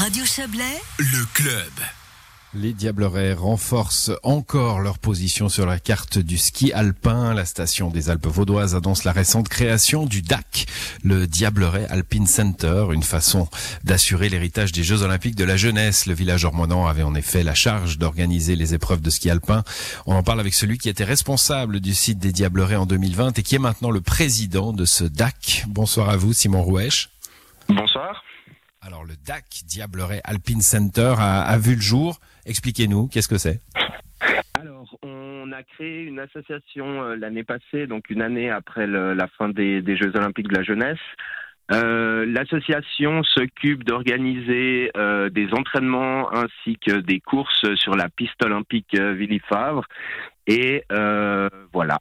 Radio Chablais, le club. Les Diablerets renforcent encore leur position sur la carte du ski alpin. La station des Alpes vaudoises annonce la récente création du DAC, le Diableret Alpine Center, une façon d'assurer l'héritage des Jeux Olympiques de la jeunesse. Le village ormonant avait en effet la charge d'organiser les épreuves de ski alpin. On en parle avec celui qui était responsable du site des Diablerets en 2020 et qui est maintenant le président de ce DAC. Bonsoir à vous, Simon Rouèche. Bonsoir. Alors le DAC, Diableret Alpine Center, a, vu le jour. Expliquez-nous, qu'est-ce que c'est? Alors, on a créé une association euh, l'année passée, donc une année après la fin des, Jeux Olympiques de la jeunesse. Euh, L'association s'occupe d'organiser euh, des entraînements ainsi que des courses sur la piste olympique Villy-Favre. Et voilà.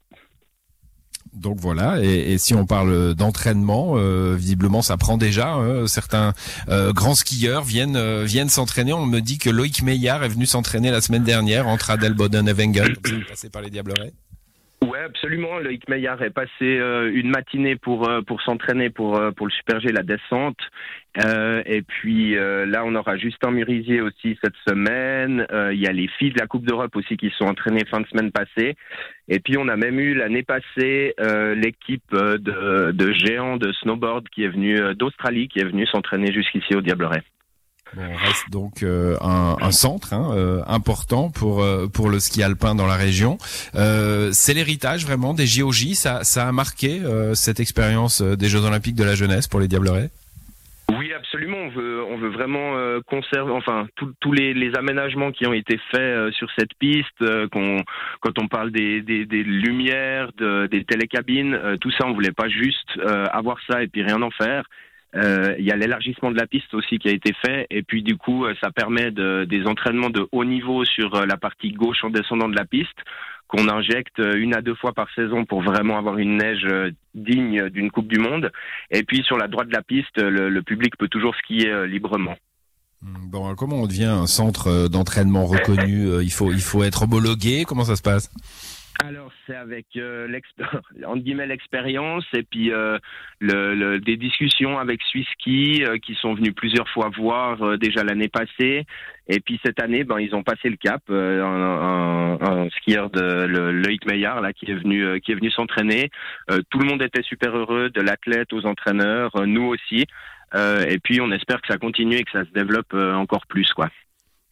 Donc voilà, et, si on parle d'entraînement, euh, visiblement ça prend déjà. Hein, certains euh, grands skieurs viennent euh, viennent s'entraîner. On me dit que Loïc Meillard est venu s'entraîner la semaine dernière entre Adelboden et Wengen. Passé par les Diablerets Absolument. Loïc Meillard est passé euh, une matinée pour euh, s'entraîner pour euh, pour le Super G la descente. et puis là, on aura Justin Murisier aussi cette semaine. Il y a les filles de la Coupe d'Europe aussi qui sont entraînées fin de semaine passée. Et puis on a même eu l'année passée l'équipe de, de géants de snowboard qui est venue d'Australie, qui est venue s'entraîner jusqu'ici au Diableret. On reste donc euh, un, centre hein, euh, important pour euh, pour le ski alpin dans la région. c'est l'héritage vraiment des JOJ. Ça, a marqué cette expérience des Jeux Olympiques de la jeunesse pour les Diablerets. Oui, absolument. On veut, vraiment conserver, enfin, tous les, aménagements qui ont été faits sur cette piste. quand on parle des, lumières, de, des télécabines, tout ça, on voulait pas juste avoir ça et puis rien en faire. Euh, il y a l'élargissement de la piste aussi qui a été fait et puis du coup euh, ça permet de, des entraînements de haut niveau sur euh, la partie gauche en descendant de la piste qu'on injecte une à deux fois par saison pour vraiment avoir une neige digne d'une Coupe du Monde et puis sur la droite de la piste le, le public peut toujours skier librement. Hmm, bon, comment on devient un centre d'entraînement reconnu Il faut il faut être homologué? Comment ça se passe? Alors c'est avec euh, l'expérience et puis euh, le, le, des discussions avec Swisski euh, qui sont venus plusieurs fois voir euh, déjà l'année passée. Et puis cette année ben ils ont passé le cap euh, un, un, un, skieur de le, Loïc Meillard là qui est venu qui est venu s'entraîner. Tout le monde était super heureux de l'athlète aux entraîneurs nous aussi. Et puis on espère que ça continue et que ça se développe encore plus quoi.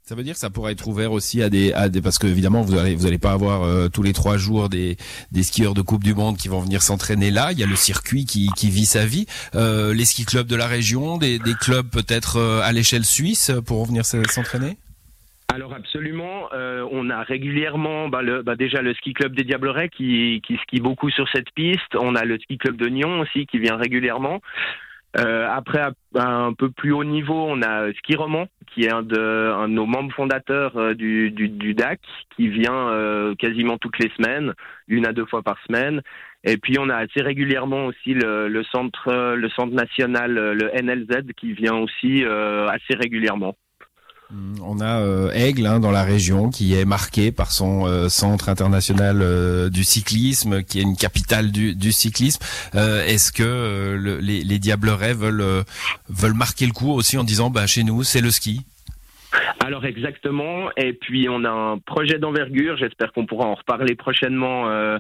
Ça veut dire que ça pourrait être ouvert aussi à des, à des parce que évidemment vous allez vous allez pas avoir euh, tous les trois jours des, des skieurs de Coupe du Monde qui vont venir s'entraîner là. Il y a le circuit qui, qui vit sa vie. Euh, les ski clubs de la région, des, des clubs peut-être euh, à l'échelle suisse pour venir s'entraîner? Alors absolument, euh, on a régulièrement bah, le, bah, déjà le ski club des Diablerets qui, qui skie beaucoup sur cette piste. On a le ski club de Nyon aussi qui vient régulièrement. Euh, après, un peu plus haut niveau, on a Ski Roman, qui est un de, un de nos membres fondateurs euh, du, du, du, DAC, qui vient euh, quasiment toutes les semaines, une à deux fois par semaine. Et puis on a assez régulièrement aussi le, le centre, le centre national, le NLZ, qui vient aussi assez régulièrement. Mm, on a euh, Aigle hein, dans la région qui est marqué par son euh, centre international euh, du cyclisme, qui est une capitale du, cyclisme. Est-ce que le, les, les, Diablerets veulent veulent marquer le coup aussi en disant bah chez nous c'est le ski? Alors exactement, et puis on a un projet d'envergure, j'espère qu'on pourra en reparler prochainement euh,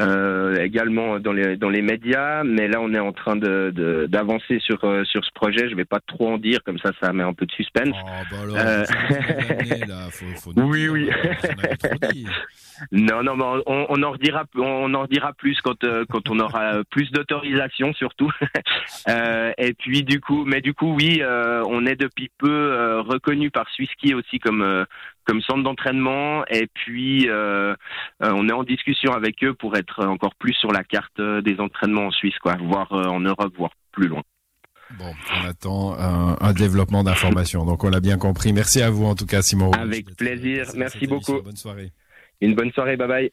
euh, également dans les, dans les médias, mais là on est en train de, d'avancer sur, euh, sur ce projet, je vais pas trop en dire, comme ça ça met un peu de suspense. Oh, bah alors, là, faut, faut oui, oui. Non, non, mais on, on, en redira, on en redira plus quand quand on aura plus d'autorisation surtout. et puis du coup, mais du coup, oui, on est depuis peu reconnu par Aussi comme euh, comme centre d'entraînement. Et puis, on est en discussion avec eux pour être encore plus sur la carte des entraînements en Suisse, quoi, voire en Europe, voire plus loin. Bon, on attend un, un développement d'informations. Donc, on l'a bien compris. Merci à vous en tout cas, Simon. Avec plaisir. Merci beaucoup. Bonne soirée. Une bonne soirée, bye bye.